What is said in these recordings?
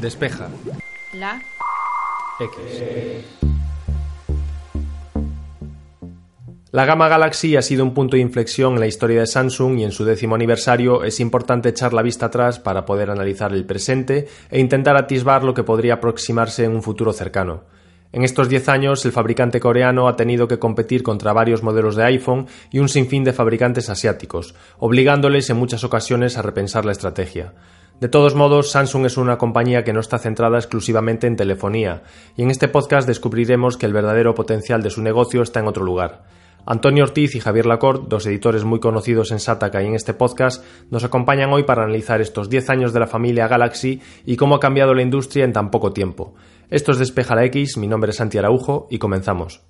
Despeja. La. X. La gama Galaxy ha sido un punto de inflexión en la historia de Samsung y en su décimo aniversario es importante echar la vista atrás para poder analizar el presente e intentar atisbar lo que podría aproximarse en un futuro cercano. En estos 10 años, el fabricante coreano ha tenido que competir contra varios modelos de iPhone y un sinfín de fabricantes asiáticos, obligándoles en muchas ocasiones a repensar la estrategia. De todos modos, Samsung es una compañía que no está centrada exclusivamente en telefonía, y en este podcast descubriremos que el verdadero potencial de su negocio está en otro lugar. Antonio Ortiz y Javier Lacorte, dos editores muy conocidos en Sataka y en este podcast, nos acompañan hoy para analizar estos 10 años de la familia Galaxy y cómo ha cambiado la industria en tan poco tiempo. Esto es Despeja la X, mi nombre es Santi Araujo y comenzamos.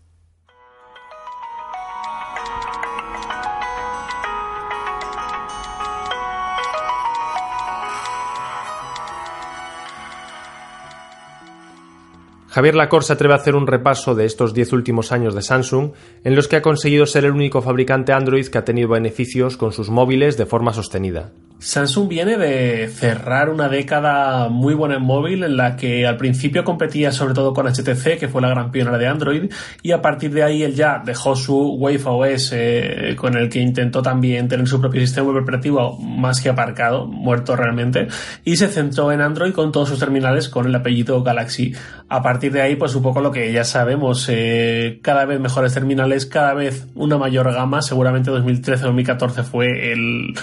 Javier Lacor se atreve a hacer un repaso de estos 10 últimos años de Samsung, en los que ha conseguido ser el único fabricante Android que ha tenido beneficios con sus móviles de forma sostenida. Samsung viene de cerrar una década muy buena en móvil en la que al principio competía sobre todo con HTC, que fue la gran pionera de Android, y a partir de ahí él ya dejó su Wave OS eh, con el que intentó también tener su propio sistema operativo más que aparcado, muerto realmente, y se centró en Android con todos sus terminales con el apellido Galaxy. A partir de ahí, pues un poco lo que ya sabemos, eh, cada vez mejores terminales, cada vez una mayor gama, seguramente 2013-2014 fue el,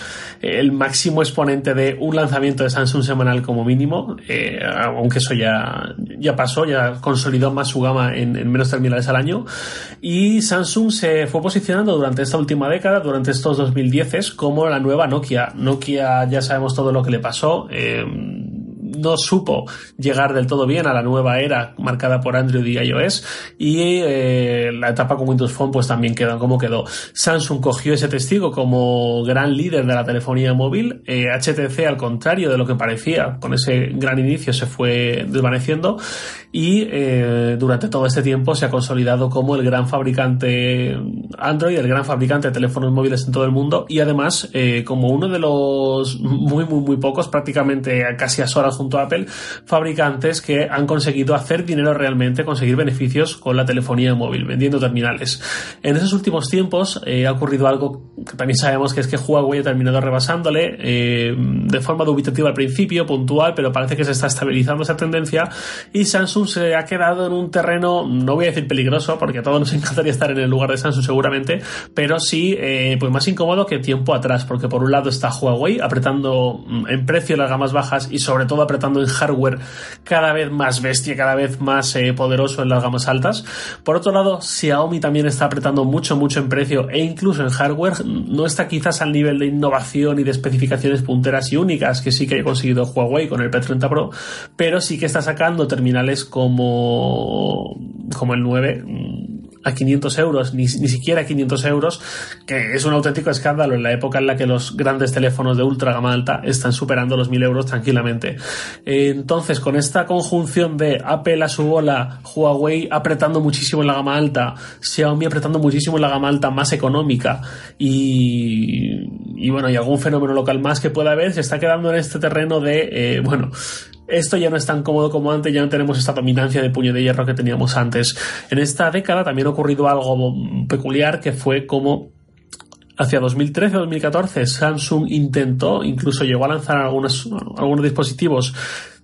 el máximo exponente de un lanzamiento de Samsung semanal como mínimo, eh, aunque eso ya, ya pasó, ya consolidó más su gama en, menos terminales al año. Y Samsung se fue posicionando durante esta última década, durante estos 2010 como la nueva Nokia. Nokia ya sabemos todo lo que le pasó. Eh, no supo llegar del todo bien a la nueva era marcada por Android y iOS y eh, la etapa con Windows Phone pues también quedó como quedó. Samsung cogió ese testigo como gran líder de la telefonía móvil, HTC eh, al contrario de lo que parecía, con ese gran inicio se fue desvaneciendo y eh, durante todo este tiempo se ha consolidado como el gran fabricante Android, el gran fabricante de teléfonos móviles en todo el mundo y además como uno de los muy muy muy pocos, prácticamente casi a horas junto a Apple, fabricantes que han conseguido hacer dinero realmente, conseguir beneficios con la telefonía móvil, vendiendo terminales. En esos últimos tiempos eh, ha ocurrido algo que también sabemos que es que Huawei ha terminado rebasándole eh, de forma dubitativa al principio, puntual, pero parece que se está estabilizando esa tendencia y Samsung se ha quedado en un terreno, no voy a decir peligroso, porque a todos nos encantaría estar en el lugar de Samsung seguramente, pero sí eh, pues más incómodo que tiempo atrás, porque por un lado está Huawei apretando mm, en precio las gamas bajas y sobre todo apretando en hardware cada vez más bestia, cada vez más eh, poderoso en las gamas altas. Por otro lado, Xiaomi también está apretando mucho, mucho en precio e incluso en hardware. No está quizás al nivel de innovación y de especificaciones punteras y únicas que sí que ha conseguido Huawei con el P30 Pro, pero sí que está sacando terminales como, como el 9 a 500 euros, ni, ni siquiera 500 euros, que es un auténtico escándalo en la época en la que los grandes teléfonos de ultra gama alta están superando los 1000 euros tranquilamente. Entonces, con esta conjunción de Apple a su bola, Huawei apretando muchísimo en la gama alta, Xiaomi apretando muchísimo en la gama alta más económica y, y bueno, y algún fenómeno local más que pueda haber, se está quedando en este terreno de, eh, bueno, esto ya no es tan cómodo como antes, ya no tenemos esta dominancia de puño de hierro que teníamos antes. En esta década también ha ocurrido algo peculiar que fue como hacia 2013-2014 Samsung intentó, incluso llegó a lanzar algunos, algunos dispositivos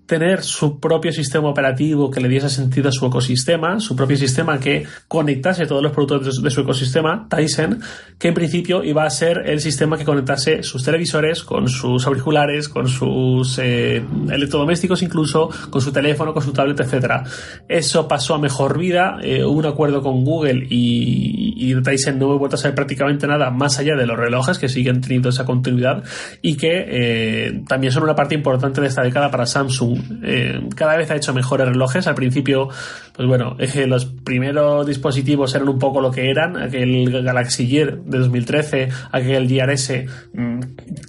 tener su propio sistema operativo que le diese sentido a su ecosistema, su propio sistema que conectase todos los productos de su ecosistema, Tyson, que en principio iba a ser el sistema que conectase sus televisores con sus auriculares, con sus eh, electrodomésticos incluso, con su teléfono, con su tablet, etc. Eso pasó a mejor vida, eh, hubo un acuerdo con Google y, y Tyson no ha vuelto a saber prácticamente nada más allá de los relojes que siguen teniendo esa continuidad y que eh, también son una parte importante de esta década para Samsung eh, cada vez ha hecho mejores relojes. Al principio, pues bueno, los primeros dispositivos eran un poco lo que eran, aquel Galaxy Gear de 2013, aquel Gear S mm,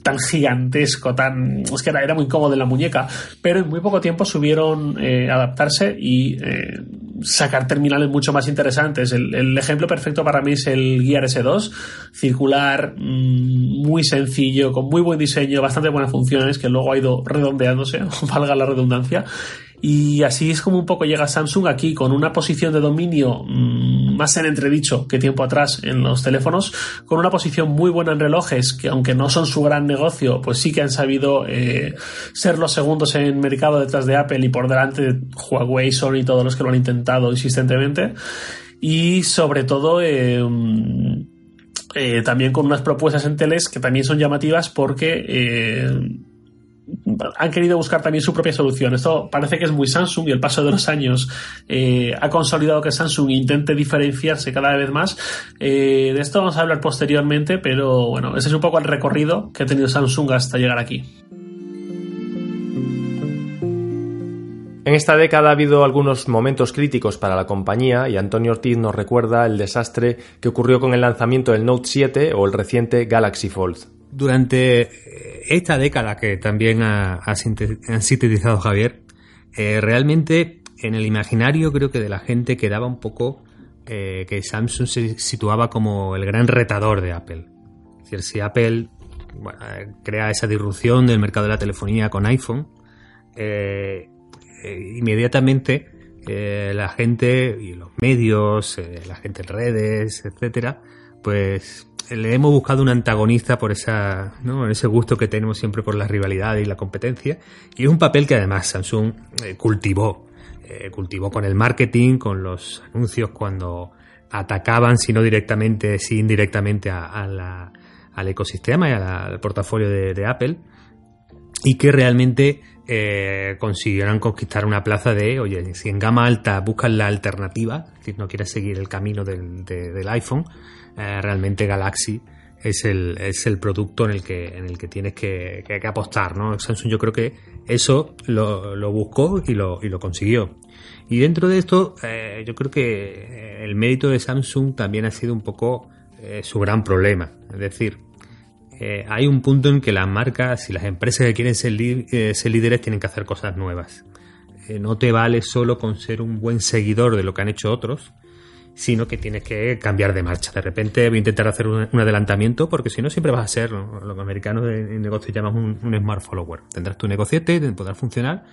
tan gigantesco, tan... es que era, muy cómodo en la muñeca, pero en muy poco tiempo subieron eh, adaptarse y... Sacar terminales mucho más interesantes. El, ejemplo perfecto para mí es el Gear S2, circular, mm, muy sencillo, con muy buen diseño, bastante buenas funciones, que luego ha ido redondeándose, valga la redundancia. Y así es como un poco llega Samsung aquí con una posición de dominio mm, más en entredicho que tiempo atrás en los teléfonos, con una posición muy buena en relojes que aunque no son su gran negocio, pues sí que han sabido eh, ser los segundos en mercado detrás de Apple y por delante de Huawei, Sony y todos los que lo han intentado insistentemente. Y sobre todo... Eh, eh, también con unas propuestas en teles que también son llamativas porque han querido buscar también su propia solución. Esto parece que es muy Samsung y el paso de los años eh, ha consolidado que Samsung intente diferenciarse cada vez más. Eh, de esto vamos a hablar posteriormente, pero bueno, ese es un poco el recorrido que ha tenido Samsung hasta llegar aquí. En esta década ha habido algunos momentos críticos para la compañía y Antonio Ortiz nos recuerda el desastre que ocurrió con el lanzamiento del Note 7 o el reciente Galaxy Fold. Durante esta década que también ha, sintetizado Javier, eh, realmente en el imaginario creo que de la gente quedaba un poco eh, que Samsung se situaba como el gran retador de Apple. Es decir, si Apple crea esa disrupción del mercado de la telefonía con iPhone, eh, inmediatamente la gente y los medios, la gente en redes, etcétera, pues le hemos buscado un antagonista por esa, ¿no? ese gusto que tenemos siempre por la rivalidad y la competencia. Y es un papel que además Samsung eh, cultivó. Eh, cultivó con el marketing, con los anuncios cuando atacaban, si no directamente, si indirectamente al ecosistema y al portafolio de, Apple. Y que realmente eh, consiguieron conquistar una plaza de, oye, si en gama alta buscas la alternativa, si no quieres seguir el camino del, del iPhone, eh, realmente Galaxy es el, es el producto en el que, en el que tienes que, apostar, ¿no? Samsung yo creo que eso lo, buscó y lo, y lo consiguió. Y dentro de esto, eh, yo creo que el mérito de Samsung también ha sido un poco eh, su gran problema. Es decir, hay un punto en que las marcas y las empresas que quieren ser líderes tienen que hacer cosas nuevas. no te vale solo con ser un buen seguidor de lo que han hecho otros, sino que tienes que cambiar de marcha. De repente voy a intentar hacer un, adelantamiento, porque si no, siempre vas a ser lo que americanos en negocio llaman un, smart follower. Tendrás tu negociete, podrá funcionar,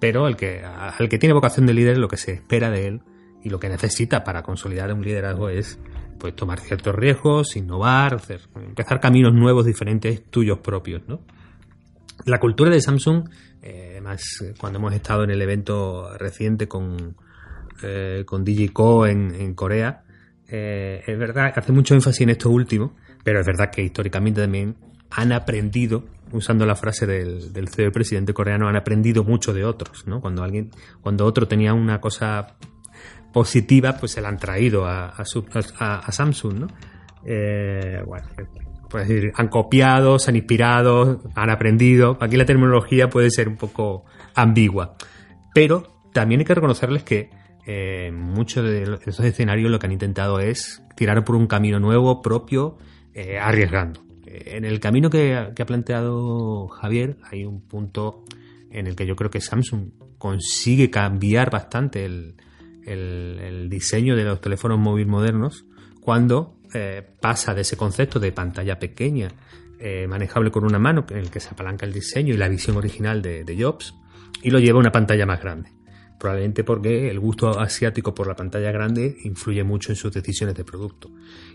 pero el que, al que tiene vocación de líder, lo que se espera de él y lo que necesita para consolidar un liderazgo es pues tomar ciertos riesgos, innovar, empezar caminos nuevos, diferentes, tuyos propios, ¿no? La cultura de Samsung, eh, más cuando hemos estado en el evento reciente con, eh, con Digico en, en Corea. Eh, es verdad, hace mucho énfasis en esto último, pero es verdad que históricamente también han aprendido, usando la frase del, CEO presidente coreano, han aprendido mucho de otros, ¿no? Cuando alguien, cuando otro tenía una cosa positiva, pues se la han traído a, a, Samsung, ¿no? Eh, bueno, pues decir, han copiado, se han inspirado, han aprendido. Aquí la terminología puede ser un poco ambigua, pero también hay que reconocerles que eh, muchos de esos escenarios lo que han intentado es tirar por un camino nuevo, propio, eh, arriesgando. Eh, en el camino que, ha planteado Javier hay un punto en el que yo creo que Samsung consigue cambiar bastante el, diseño de los teléfonos móviles modernos cuando pasa de ese concepto de pantalla pequeña, manejable con una mano, en el que se apalanca el diseño y la visión original de Jobs, y lo lleva a una pantalla más grande probablemente porque el gusto asiático por la pantalla grande influye mucho en sus decisiones de producto.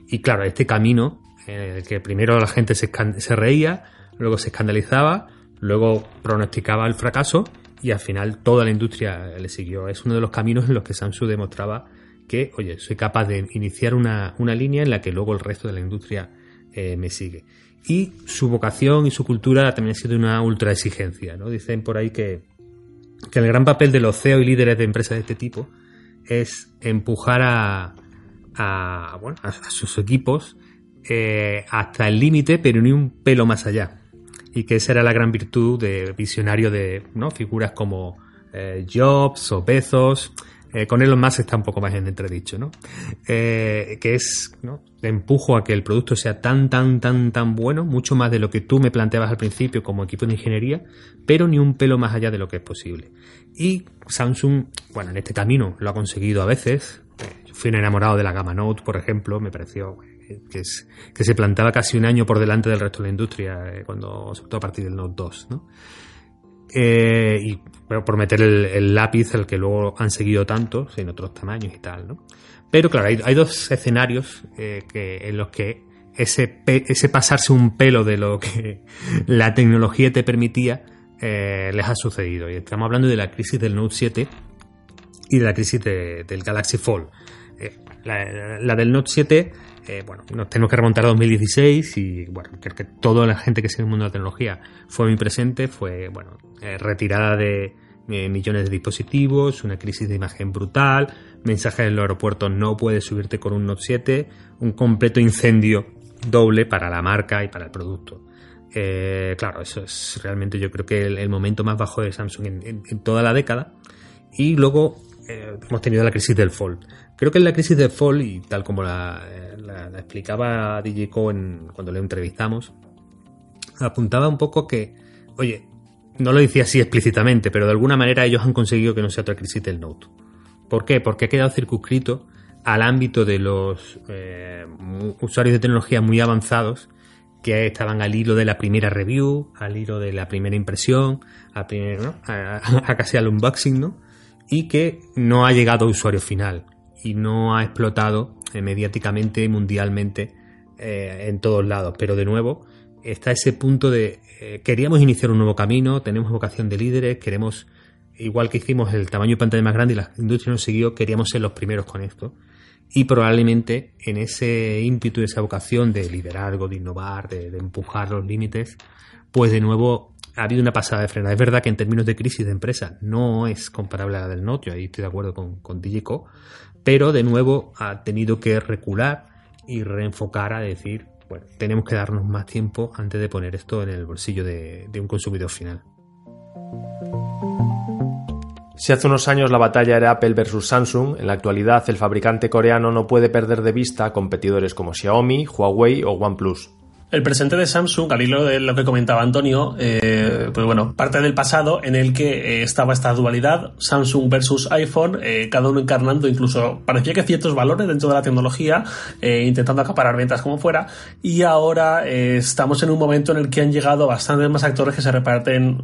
Y claro, este camino, en el que primero la gente se, reía, luego se escandalizaba, luego pronosticaba el fracaso y al final toda la industria le siguió. Es uno de los caminos en los que Samsung demostraba que, oye, soy capaz de iniciar una, línea en la que luego el resto de la industria eh, me sigue. Y su vocación y su cultura también ha sido una ultra exigencia. ¿no? Dicen por ahí que, que el gran papel de los CEO y líderes de empresas de este tipo es empujar a, a, bueno, a, sus equipos eh, hasta el límite, pero ni un pelo más allá. Y que esa era la gran virtud de visionario de ¿no? figuras como eh, Jobs o Bezos, eh, con Elon Musk está un poco más en entredicho, ¿no? Eh, que es, ¿no? Empujo a que el producto sea tan, tan, tan, tan bueno, mucho más de lo que tú me planteabas al principio como equipo de ingeniería, pero ni un pelo más allá de lo que es posible. Y Samsung, bueno, en este camino lo ha conseguido a veces. Yo fui un enamorado de la gama Note, por ejemplo, me pareció que, es, que se plantaba casi un año por delante del resto de la industria, eh, cuando, sobre todo a partir del Note 2, ¿no? Eh, y por meter el, lápiz, el que luego han seguido tantos en otros tamaños y tal, ¿no? Pero claro, hay, dos escenarios eh, en los que ese, ese pasarse un pelo de lo que la tecnología te permitía eh, les ha sucedido. Y estamos hablando de la crisis del Note 7 y de la crisis del Galaxy Fold. la, la, del Note 7 eh, bueno, nos tenemos que remontar a 2016 y bueno, creo que toda la gente que sigue el mundo de la tecnología fue muy presente, fue bueno, eh, retirada de eh, millones de dispositivos, una crisis de imagen brutal, mensajes en los aeropuertos no puedes subirte con un Note 7, un completo incendio doble para la marca y para el producto. claro, eso es realmente yo creo que el, momento más bajo de Samsung en, toda la década. Y luego hemos tenido la crisis del Fold. Creo que en la crisis del Fold, y tal como la, explicaba DJ en, cuando le entrevistamos, apuntaba un poco que, oye, no lo decía así explícitamente, pero de alguna manera ellos han conseguido que no sea otra crisis del Note. ¿Por qué? Porque ha quedado circunscrito al ámbito de los eh, usuarios de tecnología muy avanzados que estaban al hilo de la primera review, al hilo de la primera impresión, a, a casi al unboxing, ¿no? Y que no ha llegado a usuario final y no ha explotado mediáticamente, mundialmente, eh, en todos lados. Pero de nuevo, está ese punto de eh, queríamos iniciar un nuevo camino, tenemos vocación de líderes, queremos, igual que hicimos el tamaño de pantalla más grande y la industria nos siguió, queríamos ser los primeros con esto. Y probablemente en ese ímpetu esa vocación de liderazgo, de innovar, de, empujar los límites, pues de nuevo ha habido una pasada de frena. Es verdad que en términos de crisis de empresa no es comparable a la del Note, ahí estoy de acuerdo con, con Digico, pero de nuevo ha tenido que recular y reenfocar a decir, tenemos que darnos más tiempo antes de poner esto en el bolsillo de, un consumidor final. Si hace unos años la batalla era Apple versus Samsung, en la actualidad el fabricante coreano no puede perder de vista competidores como Xiaomi, Huawei o OnePlus. El presente de Samsung, al hilo de lo que comentaba Antonio, eh, pues bueno, parte del pasado en el que eh, estaba esta dualidad, Samsung versus iPhone, eh, cada uno encarnando incluso, parecía que ciertos valores dentro de la tecnología, intentando acaparar ventas como fuera, y ahora estamos en un momento en el que han llegado bastantes más actores que se reparten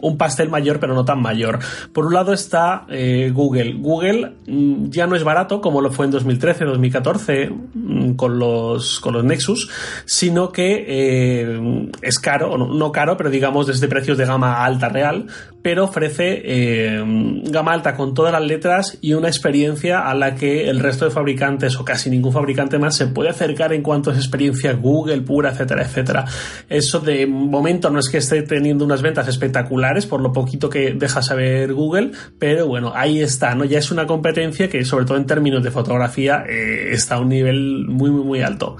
un pastel mayor, pero no tan mayor. Por un lado está Google. Google mm, ya no es barato como lo fue en 2013, 2014, mm, con los, con los Nexus, sino que eh, es caro, no, caro, pero digamos desde precios de gama alta real, pero ofrece eh, gama alta con todas las letras y una experiencia a la que el resto de fabricantes o casi ningún fabricante más se puede acercar en cuanto a experiencia Google pura, etcétera, etcétera. Eso de momento no es que esté teniendo unas ventas espectaculares por lo poquito que deja saber Google, pero bueno, ahí está, ¿no? Ya es una competencia que sobre todo en términos de fotografía eh, está a un nivel muy, muy, muy alto.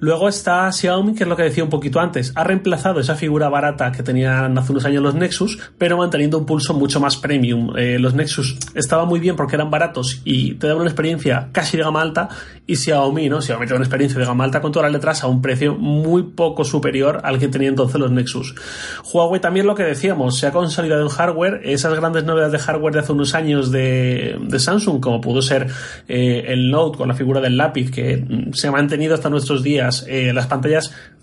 Luego está Xiaomi, que es lo que decía un poquito antes, ha reemplazado esa figura barata que tenían hace unos años los Nexus, pero manteniendo teniendo un pulso mucho más premium. Eh, los Nexus estaban muy bien porque eran baratos y te daban una experiencia casi de gama alta y Xiaomi, ¿no? Xiaomi te da una experiencia de gama alta con todas las letras a un precio muy poco superior al que tenía entonces los Nexus. Huawei también lo que decíamos, se ha consolidado en hardware, esas grandes novedades de hardware de hace unos años de, Samsung, como pudo ser eh, el Note con la figura del lápiz que mm, se ha mantenido hasta nuestros días, eh, las pantallas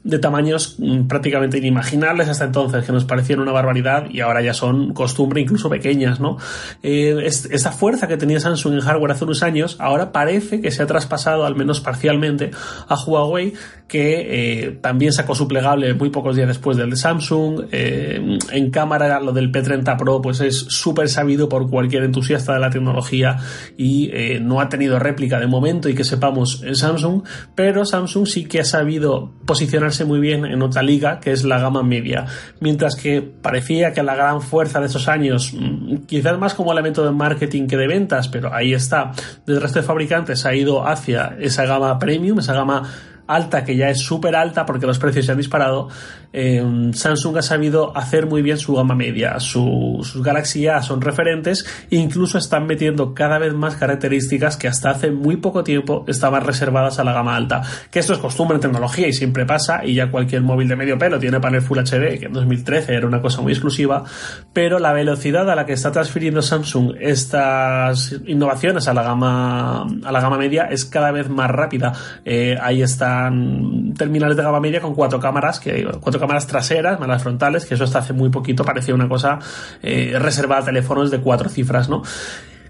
de tamaños mm, prácticamente inimaginables hasta entonces, que nos parecían una barbaridad y ahora ya son costumbre, incluso pequeñas, ¿no? Eh, esa fuerza que tenía Samsung en hardware hace unos años, ahora parece que se ha traspasado, al menos parcialmente, a Huawei, que eh, también sacó su plegable muy pocos días después del de Samsung. Eh, en cámara, lo del P30 Pro, pues es súper sabido por cualquier entusiasta de la tecnología y no ha tenido réplica de momento y que sepamos Samsung, pero Samsung sí que ha sabido posicionarse muy bien en otra liga, que es la gama media, mientras que parecía que la gran fuerza de esos años, mm, quizás más como elemento de marketing que de ventas, pero ahí está, del resto de fabricantes ha ido hacia esa gama premium, esa gama alta, que ya es súper alta porque los precios se han disparado, eh, Samsung ha sabido hacer muy bien su gama media. sus Galaxy A son referentes incluso están metiendo cada vez más características que hasta hace muy poco tiempo estaban reservadas a la gama alta. Que esto es costumbre en tecnología y siempre pasa y ya cualquier móvil de medio pelo tiene panel Full HD, que en 2013 era una cosa muy exclusiva, pero la velocidad a la que está transfiriendo Samsung estas innovaciones a la gama, a la gama media es cada vez más rápida. Eh, ahí están terminales de gama media con cuatro cámaras, que, cuatro cámaras traseras, más frontales, que eso hasta hace muy poquito parecía una cosa eh, reservada a teléfonos de cuatro cifras, ¿no?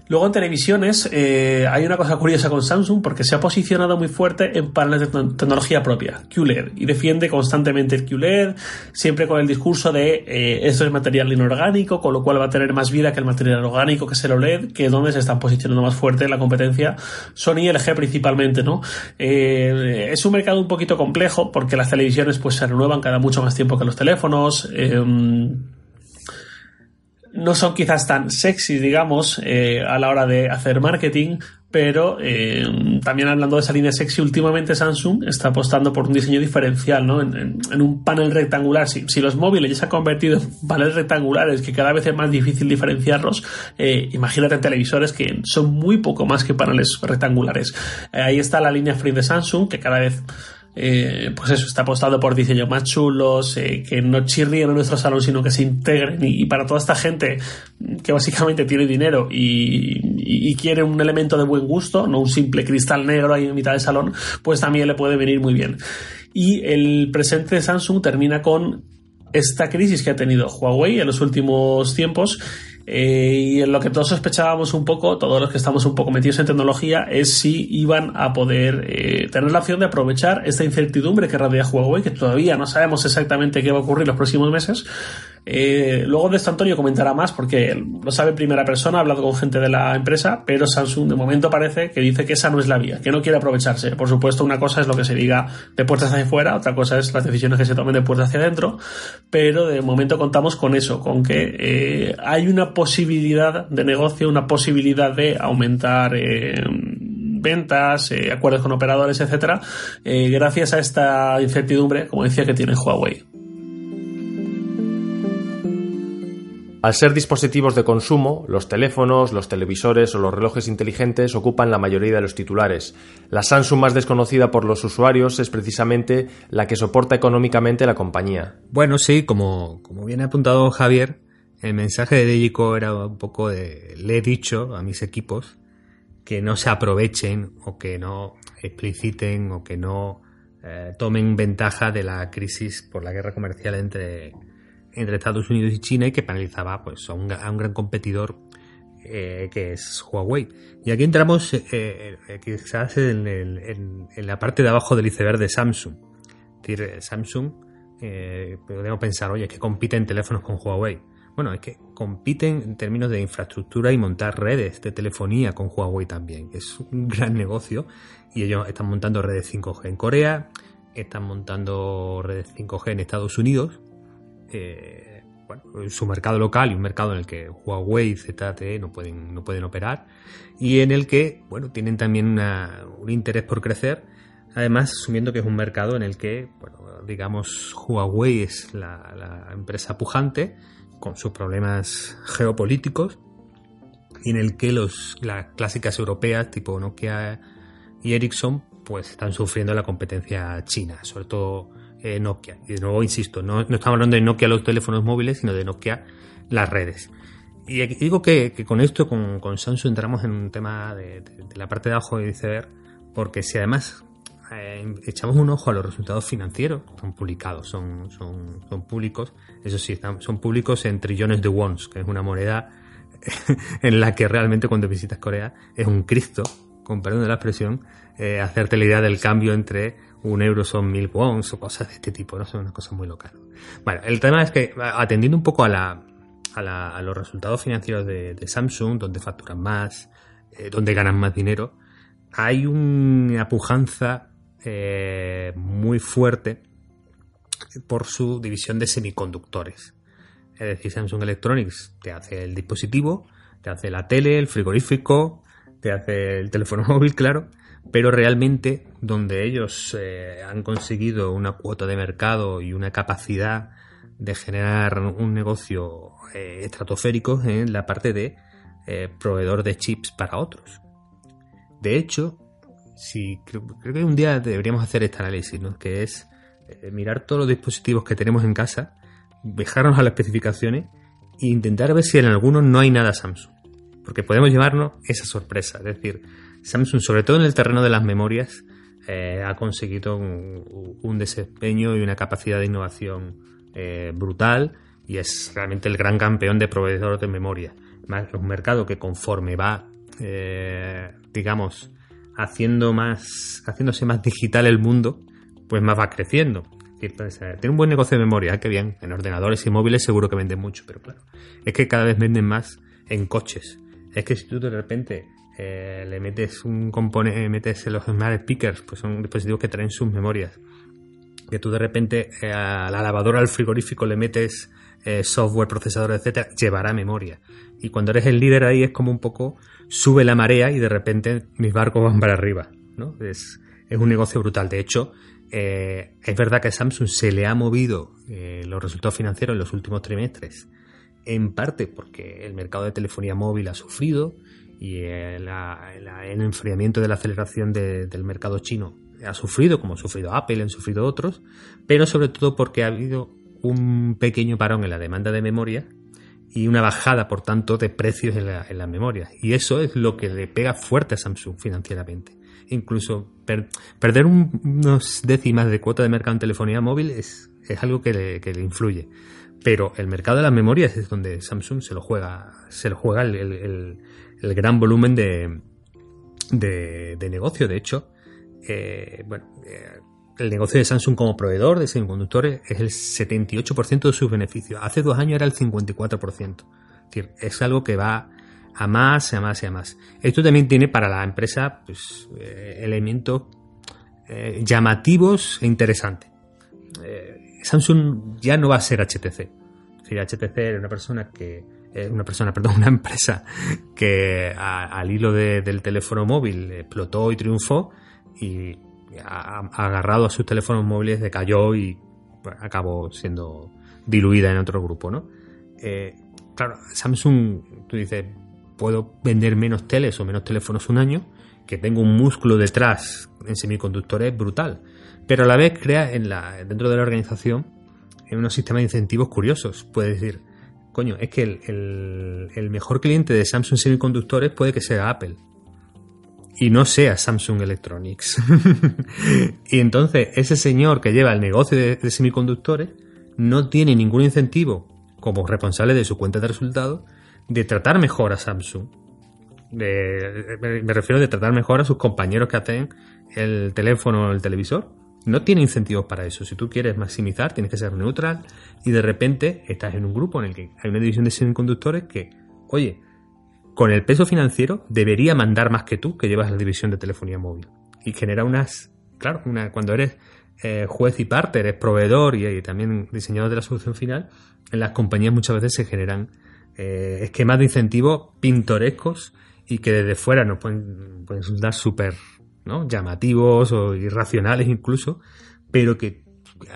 Luego en televisiones eh, hay una cosa curiosa con Samsung porque se ha posicionado muy fuerte en paneles de tecnología propia, QLED, y defiende constantemente el QLED, siempre con el discurso de eh, esto es material inorgánico, con lo cual va a tener más vida que el material orgánico, que es el OLED, que es donde se están posicionando más fuerte en la competencia Sony y LG principalmente, ¿no? Eh, es un mercado un poquito complejo porque las televisiones pues se renuevan cada mucho más tiempo que los teléfonos no son quizás tan sexy, digamos, eh, a la hora de hacer marketing, pero eh, también hablando de esa línea sexy, últimamente Samsung está apostando por un diseño diferencial, ¿no? En, un panel rectangular. Si, los móviles ya se han convertido en paneles rectangulares, que cada vez es más difícil diferenciarlos, eh, imagínate televisores que son muy poco más que paneles rectangulares. ahí está la línea Free de Samsung, que cada vez eh, pues eso, está apostado por diseños más chulos, eh, que no chirríen en nuestro salón, sino que se integren. Y, para toda esta gente que básicamente tiene dinero y, quiere un elemento de buen gusto, no un simple cristal negro ahí en mitad del salón, pues también le puede venir muy bien. Y el presente de Samsung termina con esta crisis que ha tenido Huawei en los últimos tiempos eh, y en lo que todos sospechábamos un poco, todos los que estamos un poco metidos en tecnología, es si iban a poder eh, tener la opción de aprovechar esta incertidumbre que rodea Huawei, que todavía no sabemos exactamente qué va a ocurrir los próximos meses, eh, luego de esto Antonio comentará más porque lo sabe en primera persona, ha hablado con gente de la empresa, pero Samsung de momento parece que dice que esa no es la vía, que no quiere aprovecharse. Por supuesto, una cosa es lo que se diga de puertas hacia afuera, otra cosa es las decisiones que se tomen de puertas hacia adentro, pero de momento contamos con eso, con que eh, hay una posibilidad de negocio, una posibilidad de aumentar eh, ventas, acuerdos con operadores, etcétera, gracias a esta incertidumbre, como decía, que tiene Huawei. Al ser dispositivos de consumo, los teléfonos, los televisores o los relojes inteligentes ocupan la mayoría de los titulares. La Samsung más desconocida por los usuarios es precisamente la que soporta económicamente la compañía. Bueno, sí, como, como bien ha apuntado Javier, el mensaje de Dejico era un poco de le he dicho a mis equipos que no se aprovechen o que no expliciten o que no eh, tomen ventaja de la crisis por la guerra comercial entre entre Estados Unidos y China y que penalizaba pues, a, un, gran competidor eh, que es Huawei. Y aquí entramos eh, eh, quizás en, la parte de abajo del iceberg de Samsung. Es decir, Samsung, podemos pensar, oye, es que compite en teléfonos con Huawei. Bueno, es que compiten en términos de infraestructura y montar redes de telefonía con Huawei también, es un gran negocio. Y ellos están montando redes 5G en Corea, están montando redes 5G en Estados Unidos eh, su mercado local y un mercado en el que Huawei y ZTE no pueden, no pueden operar. Y en el que bueno, tienen también un interés por crecer, además asumiendo que es un mercado en el que bueno, digamos Huawei es la, empresa pujante con sus problemas geopolíticos y en el que los, las clásicas europeas tipo Nokia y Ericsson pues están sufriendo la competencia china, sobre todo eh, Nokia. Y de nuevo, insisto, no, estamos hablando de Nokia los teléfonos móviles, sino de Nokia las redes. Y digo que, con esto, con, Samsung, entramos en un tema de, la parte de abajo de iceberg, porque si además eh, echamos un ojo a los resultados financieros, son publicados, son, son, son públicos, eso sí, son públicos en trillones de wons, que es una moneda en la que realmente cuando visitas Corea es un Cristo, con perdón de la expresión, eh, hacerte la idea del cambio entre un euro son mil wons o cosas de este tipo, no son una cosa muy local. Bueno, el tema es que atendiendo un poco a, la, a, los resultados financieros de, Samsung, donde facturan más, eh, donde ganan más dinero, hay una pujanza eh, muy fuerte por su división de semiconductores. Es decir, Samsung Electronics te hace el dispositivo, te hace la tele, el frigorífico, te hace el teléfono móvil, claro, pero realmente donde ellos eh, han conseguido una cuota de mercado y una capacidad de generar un negocio eh, estratosférico en la parte de eh, proveedor de chips para otros. De hecho, si, creo, que un día deberíamos hacer este análisis, ¿no? que es mirar todos los dispositivos que tenemos en casa, dejarnos a las especificaciones e intentar ver si en algunos no hay nada Samsung. Porque podemos llevarnos esa sorpresa. Es decir, Samsung, sobre todo en el terreno de las memorias, eh, ha conseguido un, desempeño y una capacidad de innovación eh, brutal y es realmente el gran campeón de proveedores de memoria. Un mercado que conforme va, eh, digamos, haciendo más, haciéndose más digital el mundo, pues más va creciendo. Tiene un buen negocio de memoria, que bien. En ordenadores y móviles seguro que venden mucho, pero claro, es que cada vez venden más en coches es que si tú de repente eh, le metes un componente, metes los smart speakers, pues son dispositivos que traen sus memorias. Que tú de repente eh, a la lavadora, al frigorífico le metes eh, software, procesador, etcétera, llevará memoria. Y cuando eres el líder ahí es como un poco sube la marea y de repente mis barcos van para arriba. ¿no? Es, es un negocio brutal. De hecho, es verdad que a Samsung se le ha movido los resultados financieros en los últimos trimestres en parte porque el mercado de telefonía móvil ha sufrido y el, enfriamiento de la aceleración del mercado chino ha sufrido, como ha sufrido Apple, han sufrido otros, pero sobre todo porque ha habido un pequeño parón en la demanda de memoria y una bajada, por tanto, de precios en la, en memoria. Y eso es lo que le pega fuerte a Samsung financieramente. Incluso perder unos décimas de cuota de mercado en telefonía móvil es, algo que le influye. Pero el mercado de las memorias es donde Samsung se lo juega, se lo juega el, gran volumen de, de, negocio. De hecho, eh, bueno, eh, el negocio de Samsung como proveedor de semiconductores es el 78% de sus beneficios. Hace dos años era el 54%. Es decir, es algo que va a más, a más y a más. Esto también tiene para la empresa pues, eh, elementos llamativos e interesantes. Samsung ya no va a ser HTC. HTC era una persona que una persona, perdón, una empresa que al hilo del teléfono móvil explotó y triunfó y agarrado a sus teléfonos móviles decayó y acabó siendo diluida en otro grupo, ¿no? Eh, claro, Samsung, tú dices, puedo vender menos teles o menos teléfonos un año, que tengo un músculo detrás en semiconductores brutal pero a la vez crea en la, dentro de la organización unos sistemas de incentivos curiosos. Puede decir, coño, es que el, mejor cliente de Samsung Semiconductores puede que sea Apple y no sea Samsung Electronics. y entonces ese señor que lleva el negocio de, semiconductores no tiene ningún incentivo como responsable de su cuenta de resultados de tratar mejor a Samsung. me refiero de tratar mejor a sus compañeros que hacen el teléfono o el televisor no tiene incentivos para eso. Si tú quieres maximizar, tienes que ser neutral y de repente estás en un grupo en el que hay una división de semiconductores que, oye, con el peso financiero debería mandar más que tú que llevas la división de telefonía móvil. Y genera unas, claro, una, cuando eres eh, juez y parte, eres proveedor y, también diseñador de la solución final, en las compañías muchas veces se generan eh, esquemas de incentivos pintorescos y que desde fuera nos pueden, pueden resultar súper llamativos o irracionales incluso, pero que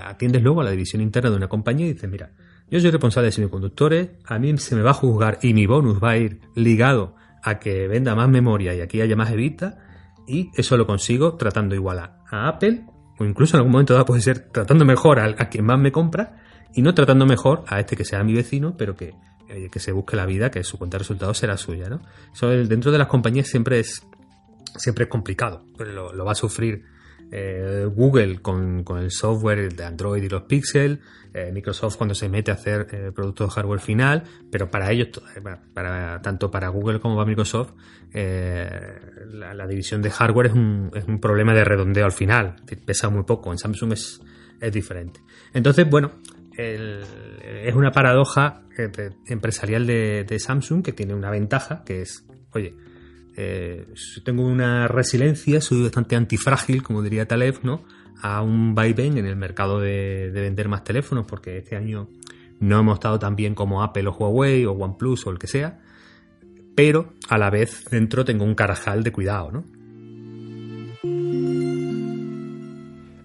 atiendes luego a la división interna de una compañía y dices, mira, yo soy responsable de semiconductores, a mí se me va a juzgar y mi bonus va a ir ligado a que venda más memoria y aquí haya más evita, y eso lo consigo tratando igual a, Apple, o incluso en algún momento dado puede ser tratando mejor a, quien más me compra, y no tratando mejor a este que sea mi vecino, pero que, que se busque la vida, que su cuenta de resultados será suya, ¿no? Eso dentro de las compañías siempre es siempre es complicado. Lo, va a sufrir eh, Google con, el software de Android y los Pixel, eh, Microsoft cuando se mete a hacer eh, productos de hardware final, pero para ellos, para, tanto para Google como para Microsoft, la, división de hardware es un, es un, problema de redondeo al final, pesa muy poco, en Samsung es, es diferente. Entonces, bueno, es una paradoja empresarial de, de Samsung que tiene una ventaja, que es, oye, eh, tengo una resiliencia, soy bastante antifrágil, como diría Taleb, ¿no? a un vaivén en el mercado de, vender más teléfonos, porque este año no hemos estado tan bien como Apple o Huawei o OnePlus o el que sea, pero a la vez dentro tengo un carajal de cuidado, ¿no?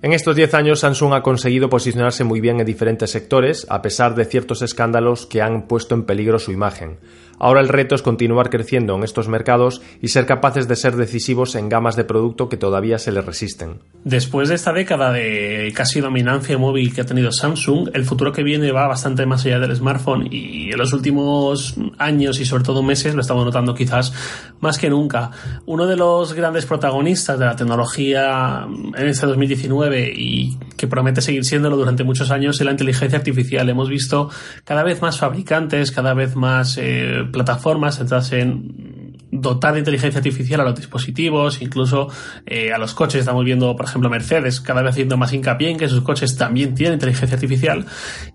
En estos 10 años Samsung ha conseguido posicionarse muy bien en diferentes sectores, a pesar de ciertos escándalos que han puesto en peligro su imagen. Ahora el reto es continuar creciendo en estos mercados y ser capaces de ser decisivos en gamas de producto que todavía se les resisten. Después de esta década de casi dominancia móvil que ha tenido Samsung, el futuro que viene va bastante más allá del smartphone y en los últimos años y sobre todo meses lo estamos notando quizás más que nunca. Uno de los grandes protagonistas de la tecnología en este 2019 y que promete seguir siéndolo durante muchos años es la inteligencia artificial. Hemos visto cada vez más fabricantes, cada vez más eh, plataformas centradas en dotar de inteligencia artificial a los dispositivos, incluso eh, a los coches. Estamos viendo, por ejemplo, Mercedes cada vez haciendo más hincapié en que sus coches también tienen inteligencia artificial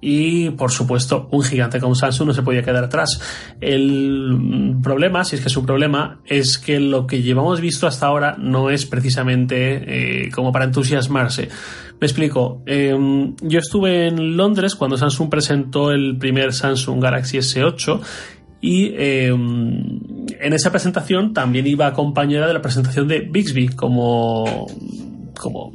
y, por supuesto, un gigante como Samsung no se podía quedar atrás. El problema, si es que es un problema, es que lo que llevamos visto hasta ahora no es precisamente eh, como para entusiasmarse. Me explico. Em, yo estuve en Londres cuando Samsung presentó el primer Samsung Galaxy S8 y em, en esa presentación también iba acompañada de la presentación de Bixby como, como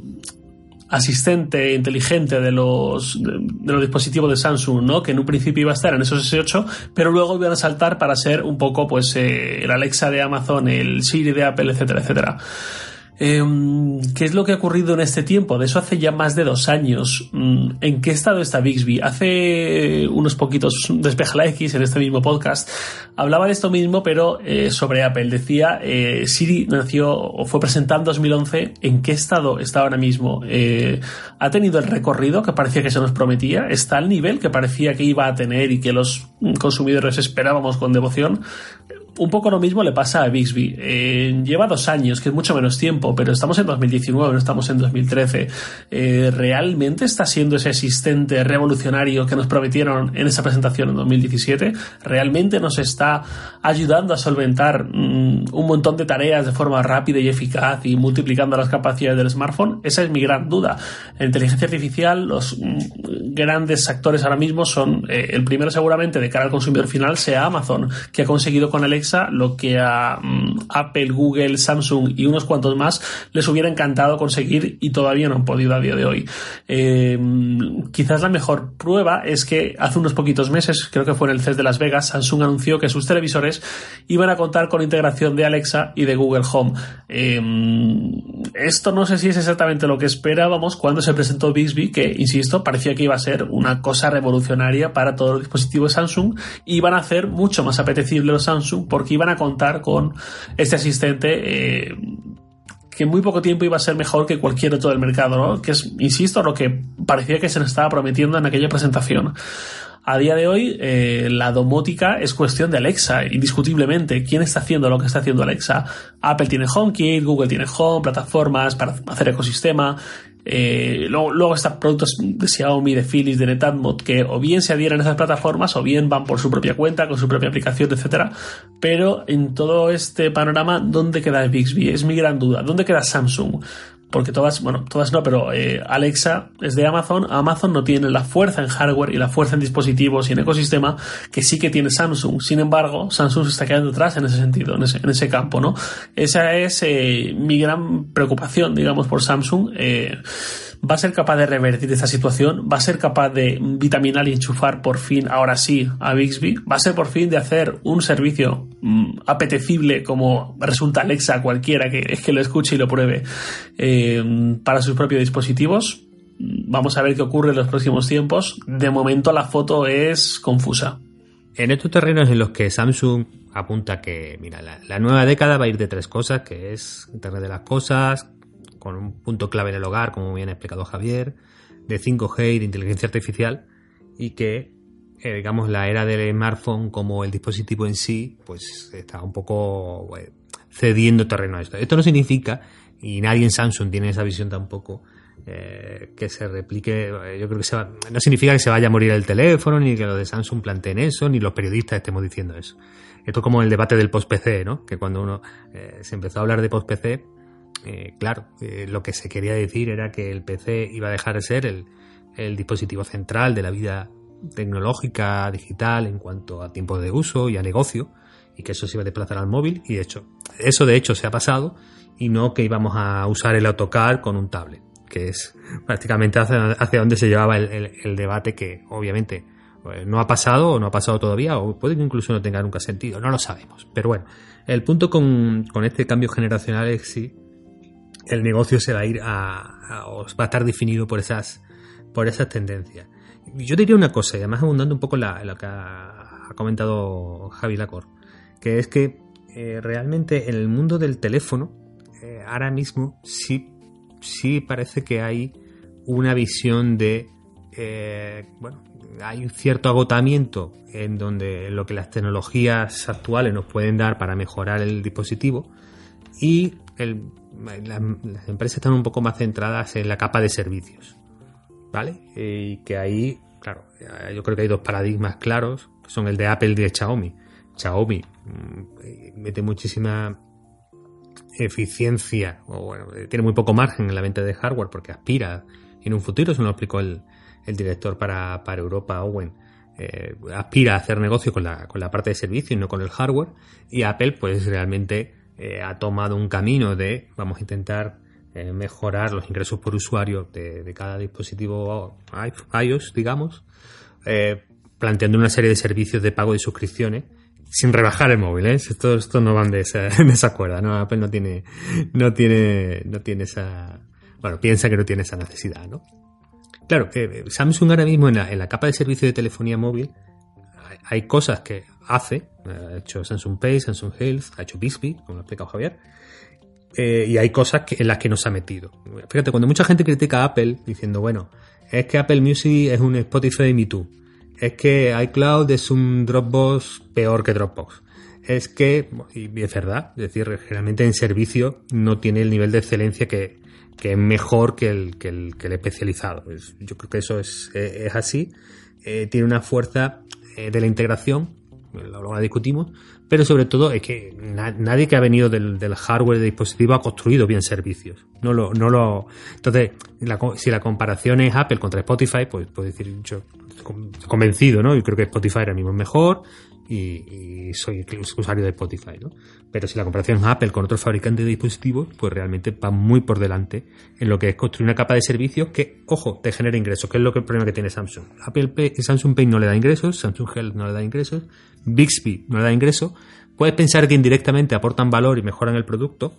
asistente inteligente de los, de, los dispositivos de Samsung, ¿no? Que en un principio iba a estar en esos S8, pero luego iban a saltar para ser un poco, pues, eh, el Alexa de Amazon, el Siri de Apple, etcétera, etcétera. Em, ¿Qué es lo que ha ocurrido en este tiempo? De eso hace ya más de dos años. Mm, ¿En qué estado está Bixby? Hace unos poquitos Despeja la X en este mismo podcast hablaba de esto mismo, pero eh, sobre Apple. Decía, eh, Siri nació o fue presentada en 2011. ¿En qué estado está ahora mismo? Eh, ¿Ha tenido el recorrido que parecía que se nos prometía? ¿Está al nivel que parecía que iba a tener y que los consumidores esperábamos con devoción? Un poco lo mismo le pasa a Bixby. Eh, lleva dos años, que es mucho menos tiempo, pero estamos en 2019, no estamos en 2013. Eh, ¿Realmente está siendo ese asistente revolucionario que nos prometieron en esa presentación en 2017? ¿Realmente nos está ayudando a solventar mm, un montón de tareas de forma rápida y eficaz y multiplicando las capacidades del smartphone? Esa es mi gran duda. En inteligencia artificial, los mm, grandes actores ahora mismo son, eh, el primero seguramente de cara al consumidor final sea Amazon, que ha conseguido con Alexa lo que a mm, Apple, Google, Samsung y unos cuantos más les hubiera encantado conseguir y todavía no han podido a día de hoy. Eh, quizás la mejor prueba es que hace unos poquitos meses, creo que fue en el CES de Las Vegas, Samsung anunció que sus televisores iban a contar con integración de Alexa y de Google Home. Eh, esto no sé si es exactamente lo que esperábamos cuando se presentó Bixby, que, insisto, parecía que iba a ser una cosa revolucionaria para todos los dispositivos Samsung y iban a hacer mucho más apetecible los Samsung porque iban a contar con este asistente eh, que en muy poco tiempo iba a ser mejor que cualquier otro del mercado, ¿no? Que es, insisto, lo que parecía que se nos estaba prometiendo en aquella presentación. A día de hoy, eh, la domótica es cuestión de Alexa, indiscutiblemente. ¿Quién está haciendo lo que está haciendo Alexa? Apple tiene HomeKit, Google tiene Home, plataformas para hacer ecosistema. Eh, luego, luego, están productos de Xiaomi, de Philips, de Netatmo, que o bien se adhieren a esas plataformas o bien van por su propia cuenta, con su propia aplicación, etcétera. Pero en todo este panorama, ¿dónde queda Bixby? Es mi gran duda. ¿Dónde queda Samsung? Porque todas, bueno, todas no, pero eh, Alexa es de Amazon. Amazon no tiene la fuerza en hardware y la fuerza en dispositivos y en ecosistema que sí que tiene Samsung. Sin embargo, Samsung se está quedando atrás en ese sentido, en ese, en ese campo, ¿no? Esa es eh, mi gran preocupación, digamos, por Samsung. Eh, va a ser capaz de revertir esta situación, va a ser capaz de vitaminar y enchufar por fin, ahora sí, a Bixby, va a ser por fin de hacer un servicio mm, apetecible como resulta Alexa cualquiera que es que lo escuche y lo pruebe eh, para sus propios dispositivos. Vamos a ver qué ocurre en los próximos tiempos. De momento la foto es confusa. En estos terrenos en los que Samsung apunta que, mira, la, la, nueva década va a ir de tres cosas, que es Internet de las Cosas, con un punto clave en el hogar, como bien ha explicado Javier, de 5G y de inteligencia artificial, y que, eh, digamos, la era del smartphone como el dispositivo en sí, pues está un poco eh, cediendo terreno a esto. Esto no significa, y nadie en Samsung tiene esa visión tampoco, eh, que se replique, yo creo que se no significa que se vaya a morir el teléfono, ni que los de Samsung planteen eso, ni los periodistas estemos diciendo eso. Esto es como el debate del post-PC, ¿no? Que cuando uno se empezó a hablar de post-PC, eh, claro, eh, lo que se quería decir era que el PC iba a dejar de ser el, dispositivo central de la vida tecnológica, digital, en cuanto a tiempo de uso y a negocio, y que eso se iba a desplazar al móvil, y de hecho, eso de hecho se ha pasado, y no que íbamos a usar el AutoCAD con un tablet. que es prácticamente hacia, hacia donde se llevaba el, debate que obviamente pues, no ha pasado o no ha pasado todavía o puede que incluso no tenga nunca sentido, no lo sabemos. Pero bueno, el punto con, este cambio generacional es si el negocio se va a ir a, o va a estar definido por esas, por esas tendencias. Yo diría una cosa, y además abundando un poco en, lo que ha, comentado Javi Lacor, que es que eh, realmente en el mundo del teléfono, eh, ahora mismo sí, sí parece que hay una visión de, eh, bueno, hay un cierto agotamiento en donde lo que las tecnologías actuales nos pueden dar para mejorar el dispositivo y las empresas están un poco más centradas en la capa de servicios. ¿Vale? Y que ahí, claro, yo creo que hay dos paradigmas claros, que son el de Apple y de Xiaomi. Xiaomi mm, mete muchísima eficiencia, o bueno, tiene muy poco margen en la venta de hardware porque aspira en un futuro, eso lo explicó el, el director para, Europa, Owen, eh, aspira a hacer negocio con la, con la parte de servicio y no con el hardware. Y Apple, pues realmente eh, ha tomado un camino de vamos a intentar eh, mejorar los ingresos por usuario de, cada dispositivo iOS, digamos, planteando una serie de servicios de pago y suscripciones sin rebajar el móvil, ¿eh? Esto, esto no van de esa, de cuerda, ¿no? Apple no tiene, no tiene, no tiene esa, bueno, piensa que no tiene esa necesidad, ¿no? Claro, eh, Samsung ahora mismo en la, capa de servicio de telefonía móvil hay, cosas que hace, ha hecho Samsung Pay, Samsung Health, ha hecho Bixby, como lo ha explicado Javier, eh, y hay cosas en las que no se ha metido. Fíjate, cuando mucha gente critica a Apple diciendo, bueno, es que Apple Music es un Spotify Me Too, es que iCloud es un Dropbox peor que Dropbox. Es que, y es verdad, es decir, generalmente en servicio no tiene el nivel de excelencia que, que es mejor que el, que el, especializado. yo creo que eso es, es así. Eh, tiene una fuerza eh, de la integración, lo, discutimos, pero sobre todo es que nadie que ha venido del, hardware de dispositivo ha construido bien servicios. No lo, no lo, entonces, si la comparación es Apple contra Spotify, pues puedo decir, yo convencido, ¿no? Yo creo que Spotify ahora mismo mejor y, soy usuario de Spotify, ¿no? Pero si la comparación es Apple con otros fabricantes de dispositivos, pues realmente va muy por delante en lo que es construir una capa de servicios que, ojo, te genera ingresos, que es lo que el problema que tiene Samsung. Apple Samsung Pay no le da ingresos, Samsung Health no le da ingresos, Bixby no le da ingresos. Puedes pensar que indirectamente aportan valor y mejoran el producto,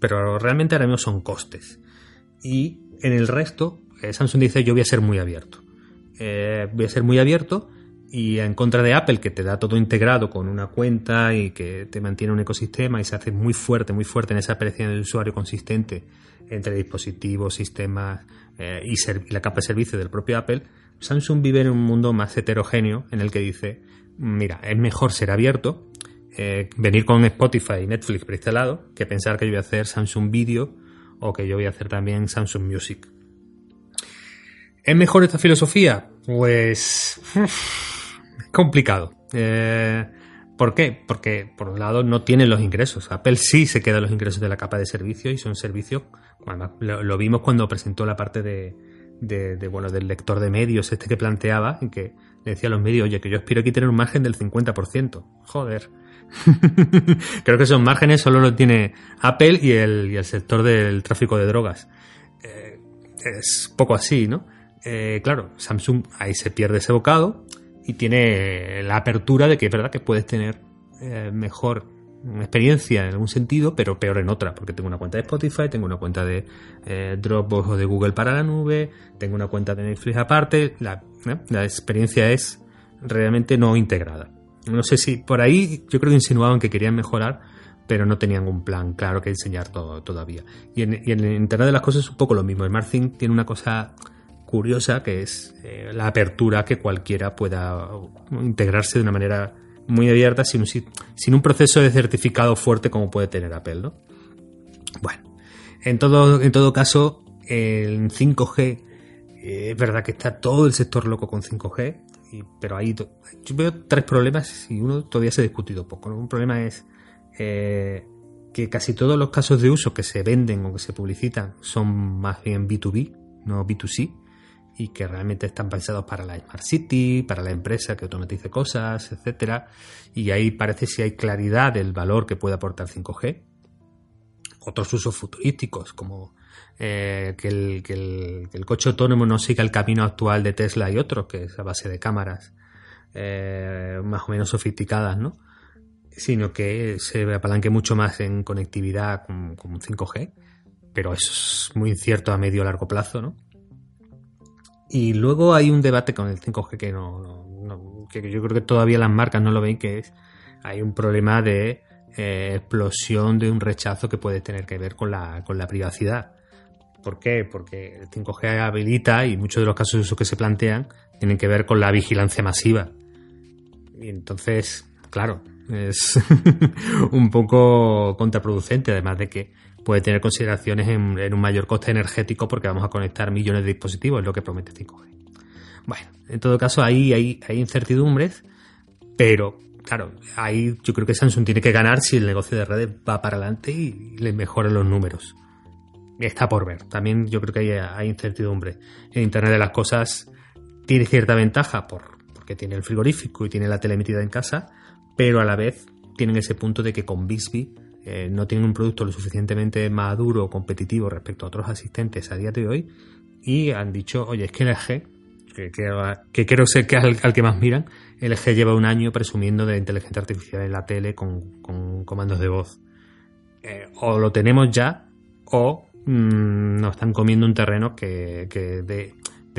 pero realmente ahora mismo son costes. Y en el resto, eh, Samsung dice yo voy a ser muy abierto. Eh, voy a ser muy abierto y en contra de Apple, que te da todo integrado con una cuenta y que te mantiene un ecosistema y se hace muy fuerte, muy fuerte en esa experiencia del usuario consistente entre dispositivos, sistemas eh, y, la capa de servicio del propio Apple, Samsung vive en un mundo más heterogéneo en el que dice, mira, es mejor ser abierto, eh, venir con Spotify y Netflix preinstalado, que pensar que yo voy a hacer Samsung Video o que yo voy a hacer también Samsung Music. ¿Es mejor esta filosofía? Pues complicado. Eh, ¿Por qué? Porque, por un lado, no tienen los ingresos. Apple sí se queda los ingresos de la capa de servicio y son servicios. lo, vimos cuando presentó la parte de, bueno, del lector de medios, este que planteaba, en que le decía a los medios, oye, que yo espero aquí tener un margen del 50%. Joder. Creo que esos márgenes solo lo tiene Apple y el, y el sector del tráfico de drogas. Eh, es poco así, ¿no? Eh, claro, Samsung ahí se pierde ese bocado y tiene la apertura de que es verdad que puedes tener eh, mejor experiencia en algún sentido, pero peor en otra, porque tengo una cuenta de Spotify, tengo una cuenta de eh, Dropbox o de Google para la nube, tengo una cuenta de Netflix aparte, la, ¿eh? la experiencia es realmente no integrada. No sé si por ahí yo creo que insinuaban que querían mejorar, pero no tenían un plan claro que enseñar todo, todavía. Y en, y en Internet de las cosas es un poco lo mismo. El Martin tiene una cosa curiosa, que es eh, la apertura que cualquiera pueda integrarse de una manera muy abierta sin, sin un proceso de certificado fuerte como puede tener Apple, ¿no? Bueno, en todo, en todo caso, en 5G eh, es verdad que está todo el sector loco con 5G, pero ahí yo veo tres problemas y uno todavía se ha discutido poco. Un problema es eh, que casi todos los casos de uso que se venden o que se publicitan son más bien B2B, no B2C y que realmente están pensados para la Smart City, para la empresa que automatice cosas, etcétera. Y ahí parece si hay claridad del valor que puede aportar 5G. Otros usos futurísticos, como eh, que, el, coche autónomo no siga el camino actual de Tesla y otros, que es a base de cámaras eh, más o menos sofisticadas, ¿no? Sino que se apalanque mucho más en conectividad con, con 5G, pero eso es muy incierto a medio o largo plazo, ¿no? Y luego hay un debate con el 5G que no, que yo creo que todavía las marcas no lo ven, que es hay un problema de eh, explosión de un rechazo que puede tener que ver con la, con la privacidad. ¿Por qué? Porque el 5G habilita y muchos de los casos de uso que se plantean tienen que ver con la vigilancia masiva. Y entonces, claro, es un poco contraproducente, además de que puede tener consideraciones en, en, un mayor coste energético porque vamos a conectar millones de dispositivos, es lo que promete 5G. Bueno, en todo caso, ahí hay, hay incertidumbres, pero claro, ahí yo creo que Samsung tiene que ganar si el negocio de redes va para adelante y le mejoran los números. Está por ver. También yo creo que hay, hay incertidumbre. En Internet de las Cosas tiene cierta ventaja por, porque tiene el frigorífico y tiene la tele metida en casa, pero a la vez tienen ese punto de que con Bixby eh, no tienen un producto lo suficientemente maduro o competitivo respecto a otros asistentes a día de hoy y han dicho, oye, es que el LG que, quiero ser que al, que más miran, LG lleva un año presumiendo de inteligencia artificial en la tele con, comandos de voz. Eh, o lo tenemos ya, o mm, nos están comiendo un terreno que, de,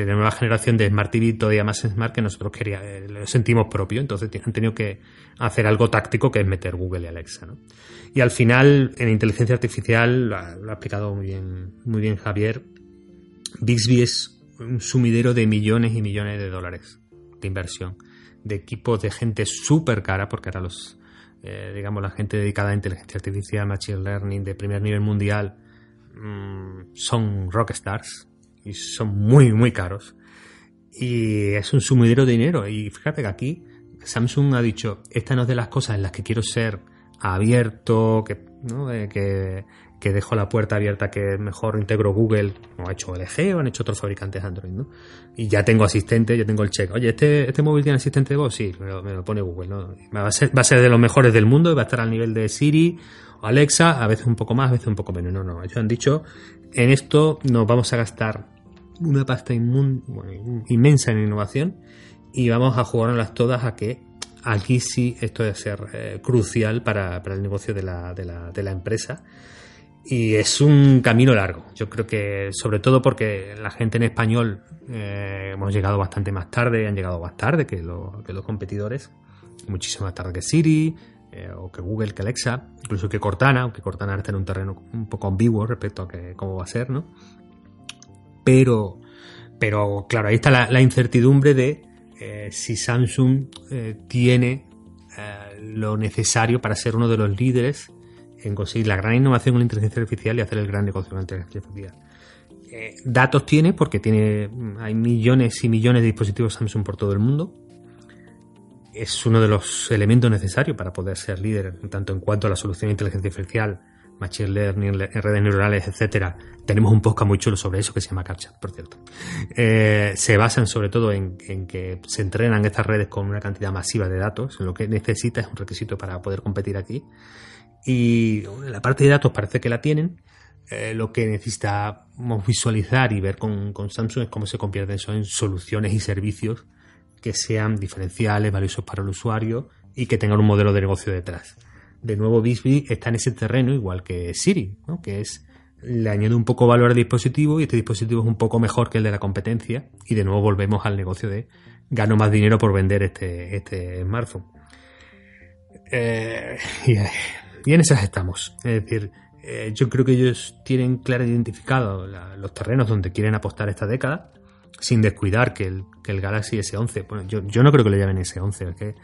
de nueva generación de Smart TV todavía más Smart que nosotros quería, eh, lo sentimos propio, entonces han tenido que hacer algo táctico que es meter Google y Alexa. Y al final, en inteligencia artificial, lo ha, lo explicado muy bien, muy bien Javier, Bixby es un sumidero de millones y millones de dólares de inversión, de equipos de gente súper cara, porque ahora los, eh, digamos, la gente dedicada a inteligencia artificial, machine learning de primer nivel mundial, mm, son rockstars y son muy, muy caros. Y es un sumidero de dinero. Y fíjate que aquí Samsung ha dicho, esta no es de las cosas en las que quiero ser abierto, que, ¿no? Eh, que que dejo la puerta abierta que mejor integro Google, como ha hecho LG o han hecho otros fabricantes Android, ¿no? Y ya tengo asistente, ya tengo el check. Oye, ¿este, este móvil tiene asistente de voz? Sí, me lo, pone Google, ¿no? Va a, ser, va a ser de los mejores del mundo y va a estar al nivel de Siri o Alexa, a veces un poco más, a veces un poco menos. No, no, ellos han dicho, en esto nos vamos a gastar una pasta inmensa en innovación y vamos a jugárnoslas todas a que aquí sí esto debe ser eh, crucial para, para, el negocio de la, de la, de la empresa y es un camino largo. Yo creo que, sobre todo porque la gente en español eh, hemos llegado bastante más tarde, han llegado más tarde que, que los competidores, muchísimo más tarde que Siri, eh, o que Google, que Alexa, incluso que Cortana, aunque Cortana está en un terreno un poco ambiguo respecto a que, cómo va a ser, ¿no? Pero, pero claro, ahí está la, incertidumbre de eh, si Samsung tiene lo necesario para ser uno de los líderes en conseguir la gran innovación en la inteligencia artificial y hacer el gran negocio en la inteligencia artificial. Eh, datos tiene porque tiene hay millones y millones de dispositivos Samsung por todo el mundo. Es uno de los elementos necesarios para poder ser líder tanto en cuanto a la solución de inteligencia artificial, machine learning, redes neuronales, etcétera. Tenemos un podcast muy chulo sobre eso que se llama CapTchat, por cierto. Eh, se basan sobre todo en, que se entrenan estas redes con una cantidad masiva de datos. Lo que necesita es un requisito para poder competir aquí. Y la parte de datos parece que la tienen. Eh, lo que necesitamos visualizar y ver con, Samsung es cómo se convierte eso en soluciones y servicios que sean diferenciales, valiosos para el usuario y que tengan un modelo de negocio detrás. De nuevo, Bixby está en ese terreno igual que Siri, ¿no? que es le añade un poco valor al dispositivo y este dispositivo es un poco mejor que el de la competencia y de nuevo volvemos al negocio de gano más dinero por vender este, este smartphone. Eh, y en esas estamos. Es decir, eh, yo creo que ellos tienen claro identificado los terrenos donde quieren apostar esta década, sin descuidar que el, que el Galaxy S11, bueno, yo, yo no creo que lo llamen S11, es que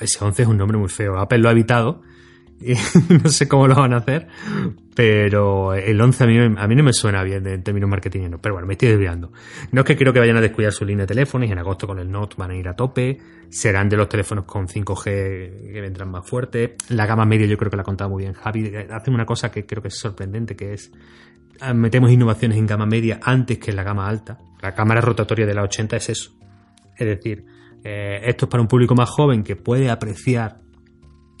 S11 es un nombre muy feo. Apple lo ha evitado no sé cómo lo van a hacer, pero el 11 a mí, a mí no me suena bien en términos marketing, pero bueno, me estoy desviando. No es que creo que vayan a descuidar su línea de teléfonos y en agosto con el Note van a ir a tope, serán de los teléfonos con 5G que vendrán más fuertes. La gama media yo creo que la ha contado muy bien Javi, hacen una cosa que creo que es sorprendente, que es ah, metemos innovaciones en gama media antes que en la gama alta. La cámara rotatoria de la 80 es eso. Es decir, eh, esto es para un público más joven que puede apreciar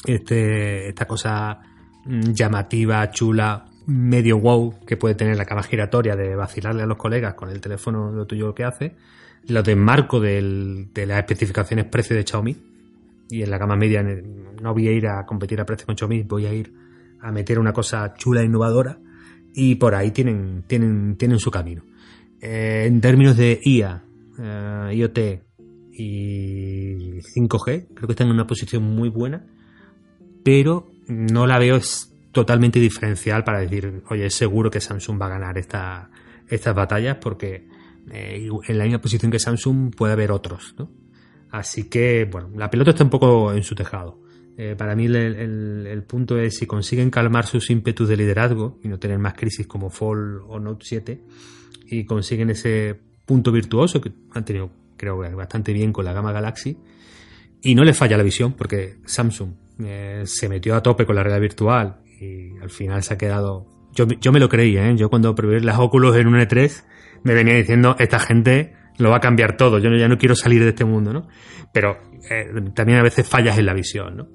este, esta cosa mm, llamativa, chula, medio wow que puede tener la cama giratoria de vacilarle a los colegas con el teléfono lo tuyo que hace, lo de marco de las especificaciones precio de Xiaomi, y en la gama media no voy a ir a competir a precio con Xiaomi, voy a ir a meter una cosa chula e innovadora, y por ahí tienen, tienen, tienen su camino. Eh, en términos de IA, eh, IoT y 5G, creo que están en una posición muy buena, pero no la veo totalmente diferencial para decir, oye, es seguro que Samsung va a ganar esta, estas batallas porque eh, en la misma posición que Samsung puede haber otros, ¿no? Así que, bueno, la pelota está un poco en su tejado. Eh, para mí el, punto es si consiguen calmar sus ímpetus de liderazgo y no tener más crisis como Fall o Note 7 y consiguen ese punto virtuoso que han tenido, creo, bastante bien con la gama Galaxy y no les falla la visión porque Samsung eh, se metió a tope con la realidad virtual y al final se ha quedado. Yo, yo me lo creía, ¿eh? Yo cuando probé las óculos en un E3 me venía diciendo, esta gente lo va a cambiar todo, yo ya no quiero salir de este mundo, ¿no? Pero eh, también a veces fallas en la visión, ¿no?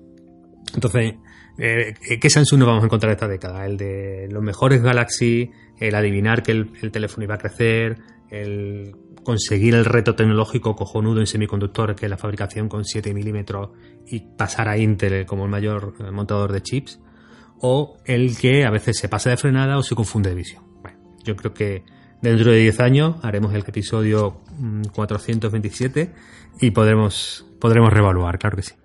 Entonces, eh, ¿qué Samsung nos vamos a encontrar esta década? El de los mejores Galaxy, el adivinar que el, el teléfono iba a crecer, el conseguir el reto tecnológico cojonudo en semiconductores, que es la fabricación con 7 milímetros y pasar a Intel como el mayor eh, montador de chips, o el que a veces se pasa de frenada o se confunde de visión. Bueno, yo creo que dentro de 10 años haremos el episodio 427 mm, y podremos, podremos reevaluar, claro que sí.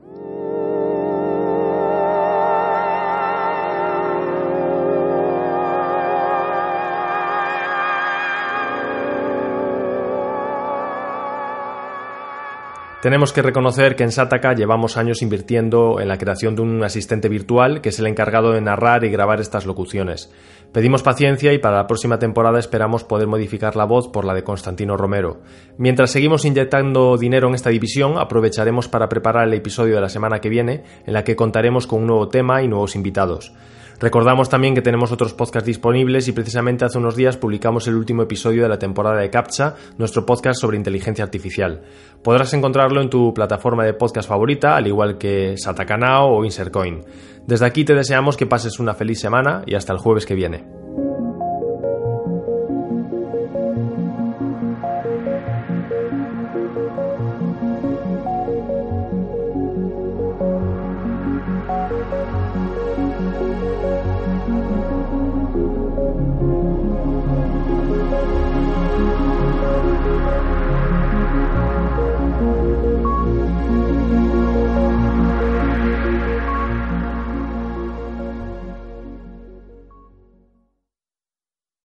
Tenemos que reconocer que en Sataka llevamos años invirtiendo en la creación de un asistente virtual que es el encargado de narrar y grabar estas locuciones. Pedimos paciencia y para la próxima temporada esperamos poder modificar la voz por la de Constantino Romero. Mientras seguimos inyectando dinero en esta división, aprovecharemos para preparar el episodio de la semana que viene, en la que contaremos con un nuevo tema y nuevos invitados. Recordamos también que tenemos otros podcasts disponibles y precisamente hace unos días publicamos el último episodio de la temporada de CAPTCHA, nuestro podcast sobre inteligencia artificial. Podrás encontrarlo en tu plataforma de podcast favorita, al igual que Satakanao o Insercoin. Desde aquí te deseamos que pases una feliz semana y hasta el jueves que viene.